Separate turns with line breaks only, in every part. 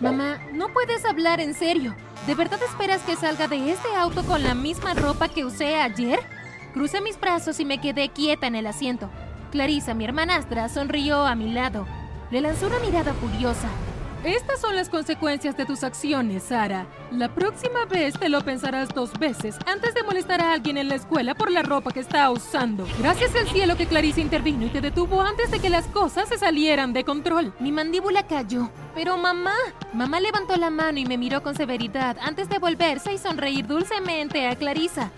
Mamá, no puedes hablar en serio. ¿De verdad esperas que salga de este auto con la misma ropa que usé ayer? Crucé mis brazos y me quedé quieta en el asiento. Clarisa, mi hermanastra, sonrió a mi lado. Le lanzó una mirada furiosa. Estas son las consecuencias de tus acciones, Sara. La próxima vez te lo pensarás dos veces antes de molestar a alguien en la escuela por la ropa que está usando. Gracias al cielo que Clarice intervino y te detuvo antes de que las cosas se salieran de control. Mi mandíbula cayó. Pero mamá, mamá levantó la mano y me miró con severidad antes de volverse y sonreír dulcemente a Clarisa.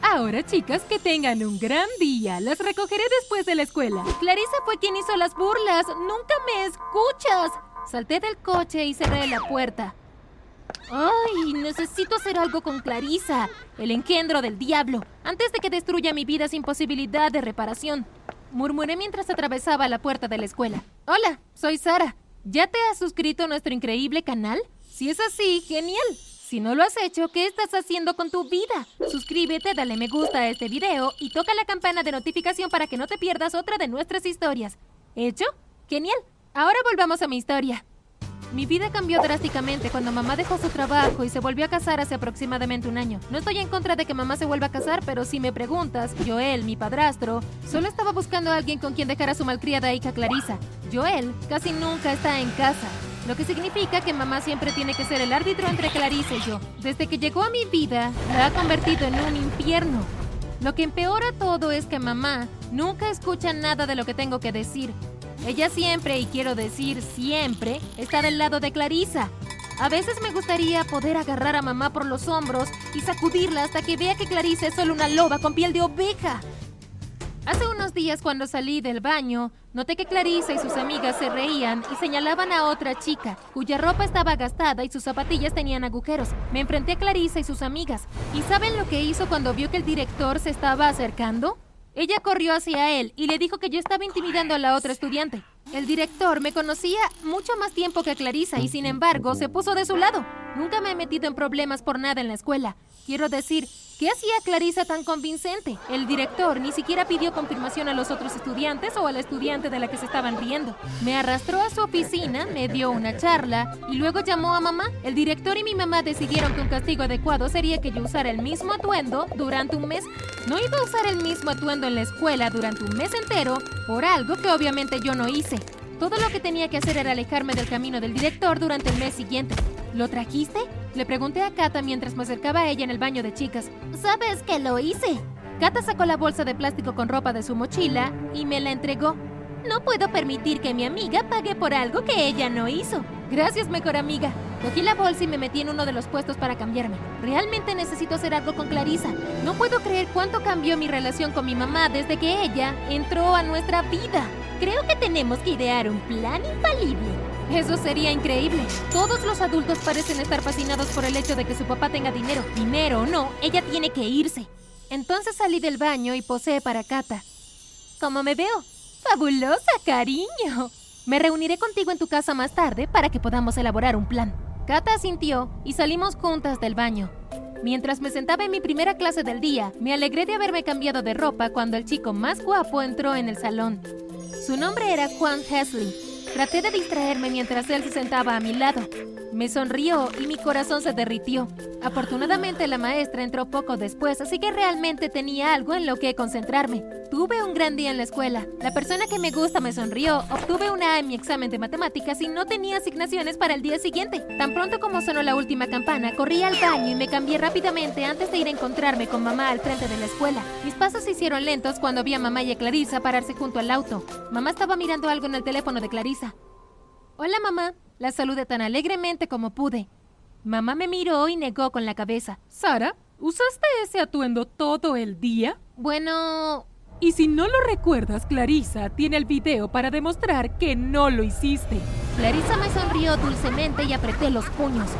Ahora, chicas, que tengan un gran día. Las recogeré después de la escuela. Clarisa fue quien hizo las burlas. Nunca me escuchas. Salté del coche y cerré la puerta. ¡Ay! Necesito hacer algo con Clarisa, el engendro del diablo, antes de que destruya mi vida sin posibilidad de reparación. Murmuré mientras atravesaba la puerta de la escuela. Hola, soy Sara. ¿Ya te has suscrito a nuestro increíble canal? Si es así, genial. Si no lo has hecho, ¿qué estás haciendo con tu vida? Suscríbete, dale me gusta a este video y toca la campana de notificación para que no te pierdas otra de nuestras historias. ¿Hecho? Genial. Ahora volvamos a mi historia. Mi vida cambió drásticamente cuando mamá dejó su trabajo y se volvió a casar hace aproximadamente un año. No estoy en contra de que mamá se vuelva a casar, pero si me preguntas, Joel, mi padrastro, solo estaba buscando a alguien con quien dejar a su malcriada hija Clarisa. Joel casi nunca está en casa, lo que significa que mamá siempre tiene que ser el árbitro entre Clarisa y yo. Desde que llegó a mi vida, la ha convertido en un infierno. Lo que empeora todo es que mamá nunca escucha nada de lo que tengo que decir. Ella siempre, y quiero decir siempre, está del lado de Clarisa. A veces me gustaría poder agarrar a mamá por los hombros y sacudirla hasta que vea que Clarisa es solo una loba con piel de oveja. Hace unos días cuando salí del baño, noté que Clarisa y sus amigas se reían y señalaban a otra chica, cuya ropa estaba gastada y sus zapatillas tenían agujeros. Me enfrenté a Clarisa y sus amigas. ¿Y saben lo que hizo cuando vio que el director se estaba acercando? Ella corrió hacia él y le dijo que yo estaba intimidando a la otra estudiante. El director me conocía mucho más tiempo que Clarisa y sin embargo se puso de su lado. Nunca me he metido en problemas por nada en la escuela. Quiero decir, ¿qué hacía Clarisa tan convincente? El director ni siquiera pidió confirmación a los otros estudiantes o a la estudiante de la que se estaban riendo. Me arrastró a su oficina, me dio una charla y luego llamó a mamá. El director y mi mamá decidieron que un castigo adecuado sería que yo usara el mismo atuendo durante un mes. No iba a usar el mismo atuendo en la escuela durante un mes entero por algo que obviamente yo no hice. Todo lo que tenía que hacer era alejarme del camino del director durante el mes siguiente. ¿Lo trajiste? Le pregunté a Kata mientras me acercaba a ella en el baño de chicas. ¿Sabes que lo hice? Kata sacó la bolsa de plástico con ropa de su mochila y me la entregó. No puedo permitir que mi amiga pague por algo que ella no hizo. Gracias, mejor amiga. Cogí la bolsa y me metí en uno de los puestos para cambiarme. Realmente necesito hacer algo con Clarisa. No puedo creer cuánto cambió mi relación con mi mamá desde que ella entró a nuestra vida. Creo que tenemos que idear un plan infalible. Eso sería increíble. Todos los adultos parecen estar fascinados por el hecho de que su papá tenga dinero. Dinero o no, ella tiene que irse. Entonces salí del baño y posé para Kata. ¿Cómo me veo? ¡Fabulosa, cariño! Me reuniré contigo en tu casa más tarde para que podamos elaborar un plan. Kata asintió y salimos juntas del baño. Mientras me sentaba en mi primera clase del día, me alegré de haberme cambiado de ropa cuando el chico más guapo entró en el salón. Su nombre era Juan Hesley Traté de distraerme mientras él se sentaba a mi lado. Me sonrió y mi corazón se derritió. Afortunadamente la maestra entró poco después, así que realmente tenía algo en lo que concentrarme. Tuve un gran día en la escuela. La persona que me gusta me sonrió. Obtuve una A en mi examen de matemáticas y no tenía asignaciones para el día siguiente. Tan pronto como sonó la última campana, corrí al baño y me cambié rápidamente antes de ir a encontrarme con mamá al frente de la escuela. Mis pasos se hicieron lentos cuando vi a mamá y a Clarisa pararse junto al auto. Mamá estaba mirando algo en el teléfono de Clarisa. Hola mamá, la saludé tan alegremente como pude. Mamá me miró y negó con la cabeza.
Sara, ¿usaste ese atuendo todo el día?
Bueno...
Y si no lo recuerdas, Clarisa tiene el video para demostrar que no lo hiciste.
Clarisa me sonrió dulcemente y apreté los puños.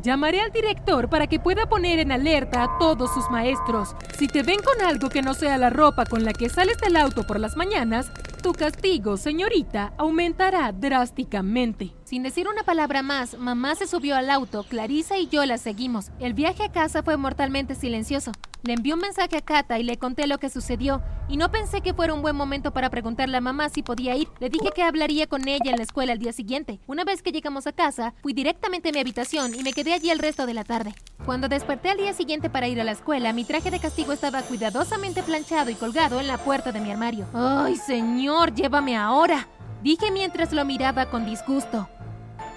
Llamaré al director para que pueda poner en alerta a todos sus maestros. Si te ven con algo que no sea la ropa con la que sales del auto por las mañanas, tu castigo, señorita, aumentará drásticamente.
Sin decir una palabra más, mamá se subió al auto, Clarisa y yo la seguimos. El viaje a casa fue mortalmente silencioso. Le envié un mensaje a Kata y le conté lo que sucedió, y no pensé que fuera un buen momento para preguntarle a mamá si podía ir. Le dije que hablaría con ella en la escuela el día siguiente. Una vez que llegamos a casa, fui directamente a mi habitación y me quedé allí el resto de la tarde. Cuando desperté al día siguiente para ir a la escuela, mi traje de castigo estaba cuidadosamente planchado y colgado en la puerta de mi armario. ¡Ay, señor, llévame ahora! Dije mientras lo miraba con disgusto.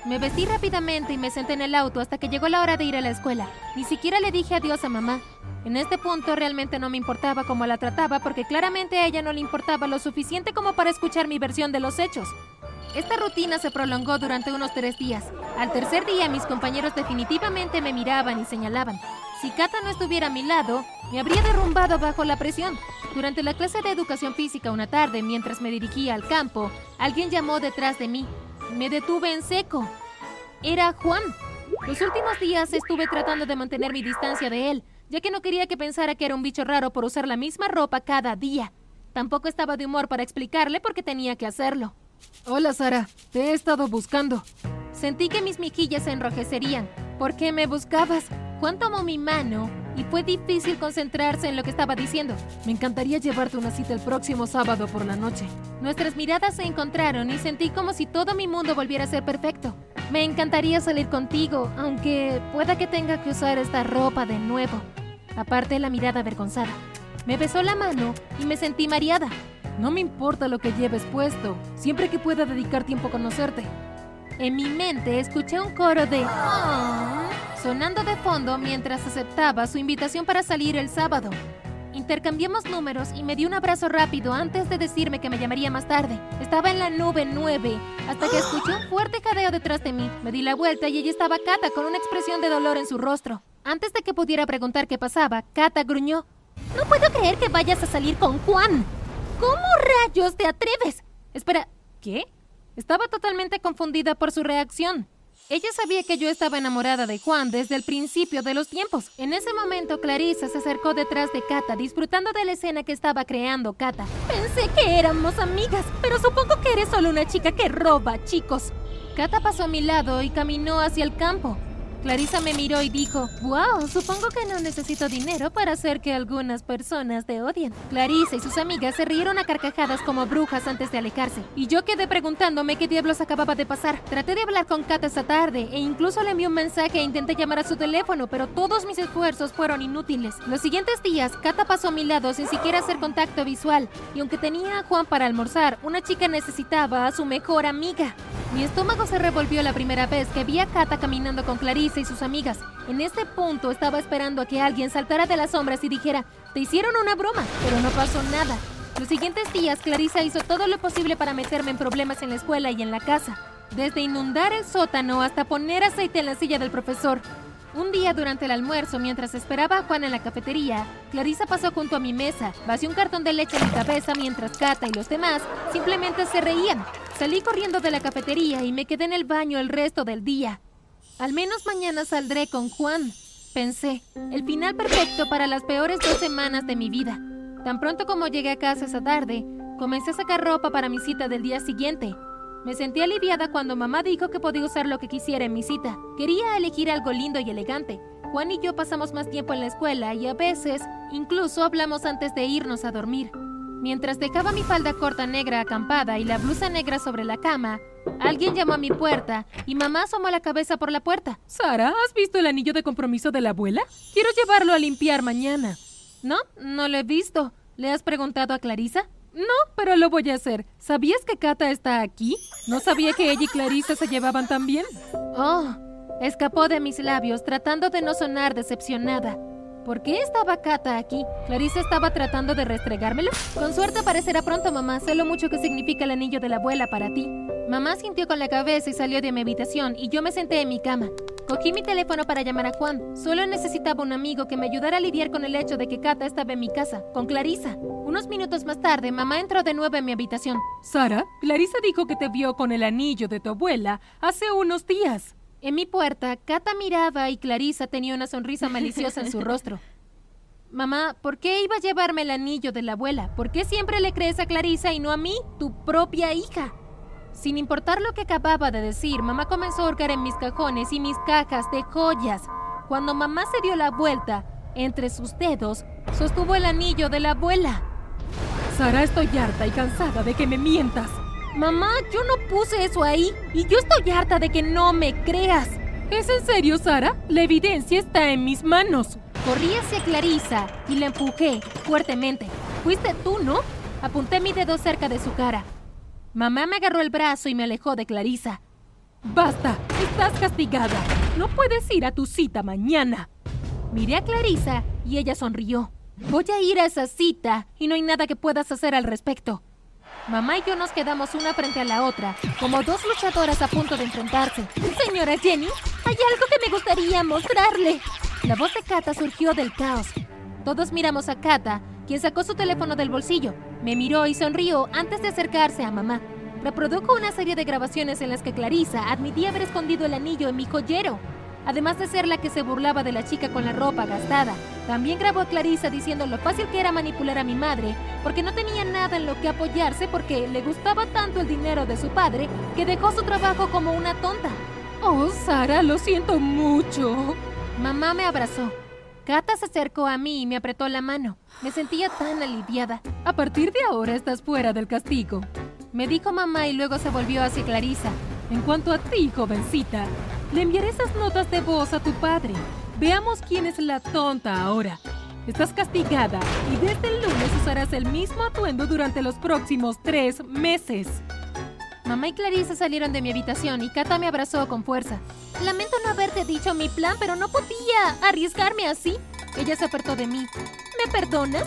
Me vestí rápidamente y me senté en el auto hasta que llegó la hora de ir a la escuela. Ni siquiera le dije adiós a mamá. En este punto realmente no me importaba cómo la trataba porque claramente a ella no le importaba lo suficiente como para escuchar mi versión de los hechos. Esta rutina se prolongó durante unos tres días. Al tercer día mis compañeros definitivamente me miraban y señalaban. Si Kata no estuviera a mi lado, me habría derrumbado bajo la presión. Durante la clase de educación física una tarde, mientras me dirigía al campo, alguien llamó detrás de mí. Me detuve en seco. Era Juan. Los últimos días estuve tratando de mantener mi distancia de él, ya que no quería que pensara que era un bicho raro por usar la misma ropa cada día. Tampoco estaba de humor para explicarle por qué tenía que hacerlo.
Hola, Sara. Te he estado buscando.
Sentí que mis mejillas se enrojecerían. ¿Por qué me buscabas? Juan tomó mi mano y fue difícil concentrarse en lo que estaba diciendo.
Me encantaría llevarte una cita el próximo sábado por la noche.
Nuestras miradas se encontraron y sentí como si todo mi mundo volviera a ser perfecto. Me encantaría salir contigo, aunque pueda que tenga que usar esta ropa de nuevo. Aparte la mirada avergonzada. Me besó la mano y me sentí mareada.
No me importa lo que lleves puesto, siempre que pueda dedicar tiempo a conocerte.
En mi mente escuché un coro de "Ah", sonando de fondo mientras aceptaba su invitación para salir el sábado. Intercambiamos números y me dio un abrazo rápido antes de decirme que me llamaría más tarde. Estaba en la nube 9 hasta que escuché un fuerte jadeo detrás de mí. Me di la vuelta y ella estaba Kata con una expresión de dolor en su rostro. Antes de que pudiera preguntar qué pasaba, Kata gruñó. No puedo creer que vayas a salir con Juan. ¿Cómo rayos te atreves? Espera, ¿qué? Estaba totalmente confundida por su reacción. Ella sabía que yo estaba enamorada de Juan desde el principio de los tiempos. En ese momento, Clarissa se acercó detrás de Kata, disfrutando de la escena que estaba creando Kata. Pensé que éramos amigas, pero supongo que eres solo una chica que roba, chicos. Kata pasó a mi lado y caminó hacia el campo. Clarissa me miró y dijo, wow, supongo que no necesito dinero para hacer que algunas personas te odien. Clarissa y sus amigas se rieron a carcajadas como brujas antes de alejarse, y yo quedé preguntándome qué diablos acababa de pasar. Traté de hablar con Kata esa tarde, e incluso le envié un mensaje e intenté llamar a su teléfono, pero todos mis esfuerzos fueron inútiles. Los siguientes días, Kata pasó a mi lado sin siquiera hacer contacto visual, y aunque tenía a Juan para almorzar, una chica necesitaba a su mejor amiga. Mi estómago se revolvió la primera vez que vi a Kata caminando con Clarissa y sus amigas. En este punto estaba esperando a que alguien saltara de las sombras y dijera, te hicieron una broma, pero no pasó nada. Los siguientes días, Clarissa hizo todo lo posible para meterme en problemas en la escuela y en la casa. Desde inundar el sótano hasta poner aceite en la silla del profesor. Un día durante el almuerzo, mientras esperaba a Juan en la cafetería, Clarissa pasó junto a mi mesa, vació un cartón de leche en mi cabeza mientras Kata y los demás simplemente se reían. Salí corriendo de la cafetería y me quedé en el baño el resto del día. Al menos mañana saldré con Juan, pensé. El final perfecto para las peores dos semanas de mi vida. Tan pronto como llegué a casa esa tarde, comencé a sacar ropa para mi cita del día siguiente. Me sentí aliviada cuando mamá dijo que podía usar lo que quisiera en mi cita. Quería elegir algo lindo y elegante. Juan y yo pasamos más tiempo en la escuela y a veces incluso hablamos antes de irnos a dormir. Mientras dejaba mi falda corta negra acampada y la blusa negra sobre la cama, alguien llamó a mi puerta y mamá asomó la cabeza por la puerta.
Sara, ¿has visto el anillo de compromiso de la abuela? Quiero llevarlo a limpiar mañana.
No, no lo he visto. ¿Le has preguntado a Clarisa?
No, pero lo voy a hacer. ¿Sabías que Kata está aquí? No sabía que ella y Clarisa se llevaban tan bien.
Oh, escapó de mis labios tratando de no sonar decepcionada. ¿Por qué estaba Kata aquí? ¿Clarisa estaba tratando de restregármelo? Con suerte aparecerá pronto, mamá. Sé lo mucho que significa el anillo de la abuela para ti. Mamá sintió con la cabeza y salió de mi habitación y yo me senté en mi cama. Cogí mi teléfono para llamar a Juan. Solo necesitaba un amigo que me ayudara a lidiar con el hecho de que Kata estaba en mi casa, con Clarisa. Unos minutos más tarde, mamá entró de nuevo en mi habitación.
Sara, Clarisa dijo que te vio con el anillo de tu abuela hace unos días.
En mi puerta, Kata miraba y Clarisa tenía una sonrisa maliciosa en su rostro. Mamá, ¿por qué iba a llevarme el anillo de la abuela? ¿Por qué siempre le crees a Clarisa y no a mí, tu propia hija? Sin importar lo que acababa de decir, mamá comenzó a hurgar en mis cajones y mis cajas de joyas. Cuando mamá se dio la vuelta, entre sus dedos sostuvo el anillo de la abuela.
Sara, estoy harta y cansada de que me mientas.
Mamá, yo no puse eso ahí y yo estoy harta de que no me creas.
¿Es en serio, Sara? La evidencia está en mis manos.
Corrí hacia Clarisa y la empujé fuertemente. Fuiste tú, ¿no? Apunté mi dedo cerca de su cara. Mamá me agarró el brazo y me alejó de Clarisa.
Basta, estás castigada. No puedes ir a tu cita mañana.
Miré a Clarisa y ella sonrió. Voy a ir a esa cita y no hay nada que puedas hacer al respecto. Mamá y yo nos quedamos una frente a la otra, como dos luchadoras a punto de enfrentarse. Señora Jenny, hay algo que me gustaría mostrarle. La voz de Kata surgió del caos. Todos miramos a Kata, quien sacó su teléfono del bolsillo, me miró y sonrió antes de acercarse a mamá. Reprodujo una serie de grabaciones en las que Clarisa admitía haber escondido el anillo en mi joyero. Además de ser la que se burlaba de la chica con la ropa gastada, también grabó a Clarisa diciendo lo fácil que era manipular a mi madre, porque no tenía nada en lo que apoyarse porque le gustaba tanto el dinero de su padre que dejó su trabajo como una tonta.
Oh, Sara, lo siento mucho.
Mamá me abrazó. Kata se acercó a mí y me apretó la mano. Me sentía tan aliviada.
A partir de ahora estás fuera del castigo.
Me dijo mamá y luego se volvió hacia Clarisa.
En cuanto a ti, jovencita, le enviaré esas notas de voz a tu padre. Veamos quién es la tonta ahora. Estás castigada y desde el lunes usarás el mismo atuendo durante los próximos tres meses.
Mamá y Clarisa salieron de mi habitación y Kata me abrazó con fuerza. Lamento no haberte dicho mi plan, pero no podía arriesgarme así. Ella se apartó de mí. ¿Me perdonas?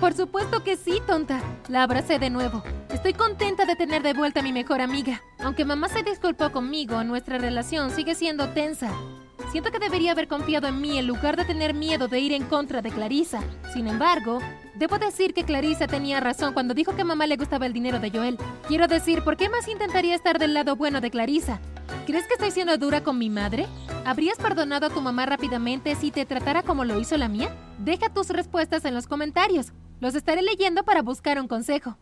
Por supuesto que sí, tonta. La abracé de nuevo. Estoy contenta de tener de vuelta a mi mejor amiga. Aunque mamá se disculpó conmigo, nuestra relación sigue siendo tensa. Siento que debería haber confiado en mí en lugar de tener miedo de ir en contra de Clarisa. Sin embargo, debo decir que Clarisa tenía razón cuando dijo que mamá le gustaba el dinero de Joel. Quiero decir, ¿por qué más intentaría estar del lado bueno de Clarisa? ¿Crees que estoy siendo dura con mi madre? ¿Habrías perdonado a tu mamá rápidamente si te tratara como lo hizo la mía? Deja tus respuestas en los comentarios. Los estaré leyendo para buscar un consejo.